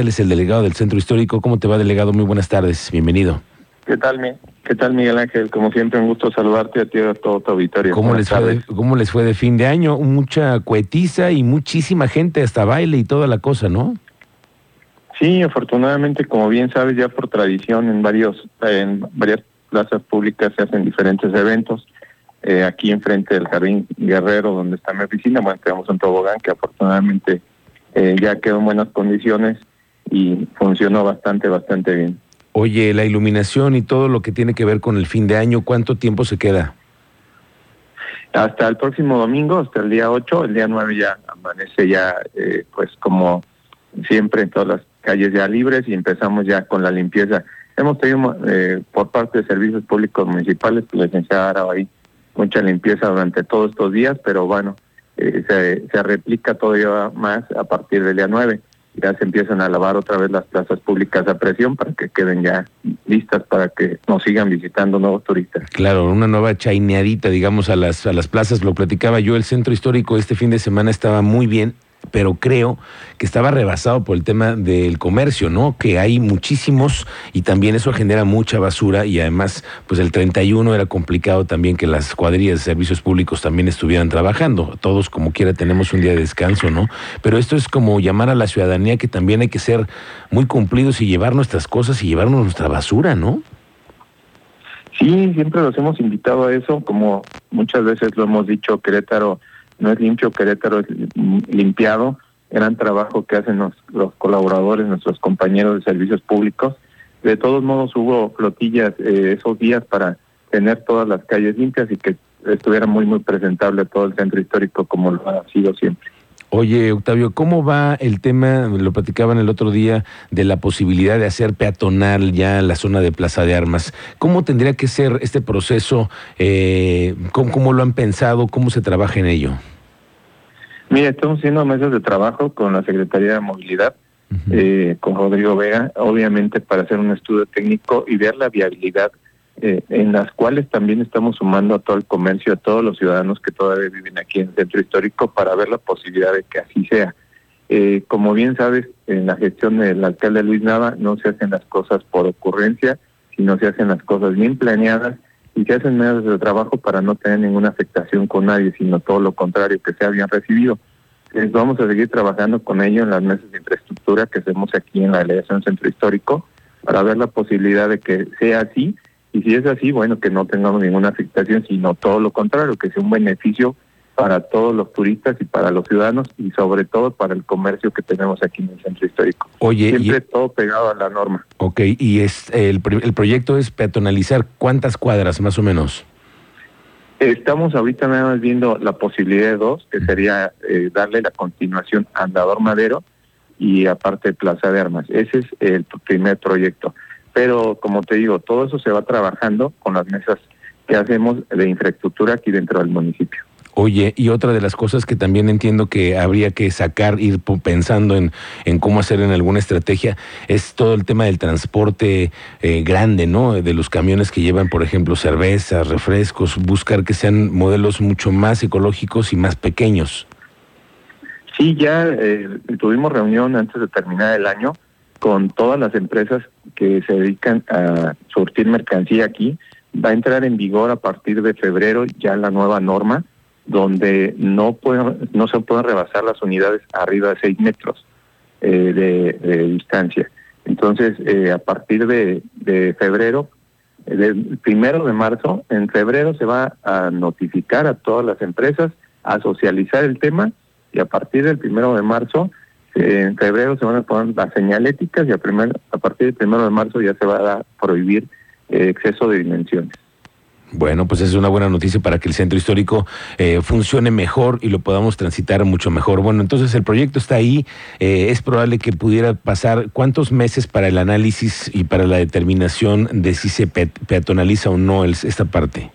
Él es el delegado del Centro Histórico. ¿Cómo te va, delegado? Muy buenas tardes. Bienvenido. ¿Qué tal? ¿Qué tal, Miguel Ángel? Como siempre, un gusto saludarte a ti y a todo tu auditorio. ¿Cómo les, fue de, ¿Cómo les fue de fin de año? Mucha cuetiza y muchísima gente, hasta baile y toda la cosa, ¿no? Sí, afortunadamente, como bien sabes, ya por tradición en varios en varias plazas públicas se hacen diferentes eventos. Eh, aquí enfrente del Jardín Guerrero, donde está mi oficina, bueno, tenemos un tobogán que afortunadamente eh, ya quedó en buenas condiciones y funcionó bastante, bastante bien. Oye, la iluminación y todo lo que tiene que ver con el fin de año, ¿cuánto tiempo se queda? Hasta el próximo domingo, hasta el día 8, el día 9 ya amanece ya, eh, pues como siempre en todas las calles ya libres y empezamos ya con la limpieza. Hemos tenido eh, por parte de servicios públicos municipales, la licenciada ahí mucha limpieza durante todos estos días, pero bueno, eh, se, se replica todavía más a partir del día 9 ya se empiezan a lavar otra vez las plazas públicas a presión para que queden ya listas para que nos sigan visitando nuevos turistas. Claro, una nueva chaineadita, digamos, a las, a las plazas. Lo platicaba yo, el centro histórico este fin de semana estaba muy bien pero creo que estaba rebasado por el tema del comercio, ¿no? Que hay muchísimos y también eso genera mucha basura y además, pues el 31 era complicado también que las cuadrillas de servicios públicos también estuvieran trabajando. Todos como quiera tenemos un día de descanso, ¿no? Pero esto es como llamar a la ciudadanía que también hay que ser muy cumplidos y llevar nuestras cosas y llevarnos nuestra basura, ¿no? Sí, siempre los hemos invitado a eso, como muchas veces lo hemos dicho, Querétaro no es limpio, Querétaro es limpiado, gran trabajo que hacen los, los colaboradores, nuestros compañeros de servicios públicos. De todos modos hubo flotillas eh, esos días para tener todas las calles limpias y que estuviera muy, muy presentable todo el centro histórico como lo ha sido siempre. Oye, Octavio, ¿cómo va el tema, lo platicaban el otro día, de la posibilidad de hacer peatonal ya la zona de Plaza de Armas? ¿Cómo tendría que ser este proceso? Eh, ¿cómo, lo han pensado? ¿Cómo se trabaja en ello? Mira, estamos haciendo mesas de trabajo con la Secretaría de Movilidad, eh, con Rodrigo Vega, obviamente para hacer un estudio técnico y ver la viabilidad eh, en las cuales también estamos sumando a todo el comercio, a todos los ciudadanos que todavía viven aquí en el centro histórico para ver la posibilidad de que así sea. Eh, como bien sabes, en la gestión del alcalde Luis Nava no se hacen las cosas por ocurrencia, sino se hacen las cosas bien planeadas y se hacen medios de trabajo para no tener ninguna afectación con nadie, sino todo lo contrario, que sea bien recibido. Entonces, vamos a seguir trabajando con ello en las mesas de infraestructura que hacemos aquí en la delegación centro histórico para ver la posibilidad de que sea así y si es así, bueno, que no tengamos ninguna afectación, sino todo lo contrario, que sea un beneficio para todos los turistas y para los ciudadanos y sobre todo para el comercio que tenemos aquí en el centro histórico. Oye, siempre todo pegado a la norma. Ok, y es el, el proyecto es peatonalizar cuántas cuadras más o menos. Estamos ahorita nada más viendo la posibilidad de dos, que sería eh, darle la continuación a Andador Madero y aparte Plaza de Armas. Ese es el primer proyecto. Pero como te digo, todo eso se va trabajando con las mesas que hacemos de infraestructura aquí dentro del municipio. Oye, y otra de las cosas que también entiendo que habría que sacar, ir pensando en, en cómo hacer en alguna estrategia, es todo el tema del transporte eh, grande, ¿no? De los camiones que llevan, por ejemplo, cervezas, refrescos, buscar que sean modelos mucho más ecológicos y más pequeños. Sí, ya eh, tuvimos reunión antes de terminar el año con todas las empresas que se dedican a surtir mercancía aquí. Va a entrar en vigor a partir de febrero ya la nueva norma, donde no, no se pueden rebasar las unidades arriba de 6 metros eh, de, distancia. Entonces, eh, a partir de, de febrero, del primero de marzo, en febrero se va a notificar a todas las empresas, a socializar el tema y a partir del primero de marzo en febrero se van a poner las señaléticas y a, primer, a partir del primero de marzo ya se va a prohibir eh, exceso de dimensiones. Bueno, pues es una buena noticia para que el centro histórico eh, funcione mejor y lo podamos transitar mucho mejor. Bueno, entonces el proyecto está ahí. Eh, es probable que pudiera pasar cuántos meses para el análisis y para la determinación de si se peatonaliza o no esta parte.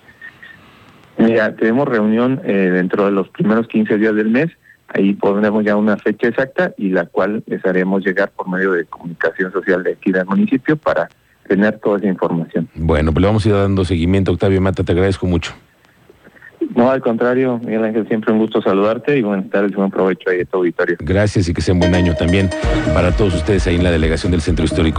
Mira, tenemos reunión dentro de los primeros 15 días del mes Ahí pondremos ya una fecha exacta y la cual les haremos llegar por medio de comunicación social de aquí del municipio para tener toda esa información. Bueno, pues le vamos a ir dando seguimiento. Octavio Mata, te agradezco mucho. No, al contrario, Miguel Ángel, siempre un gusto saludarte y buenas tardes y buen provecho ahí a tu auditorio. Gracias y que sea un buen año también para todos ustedes ahí en la delegación del Centro Histórico.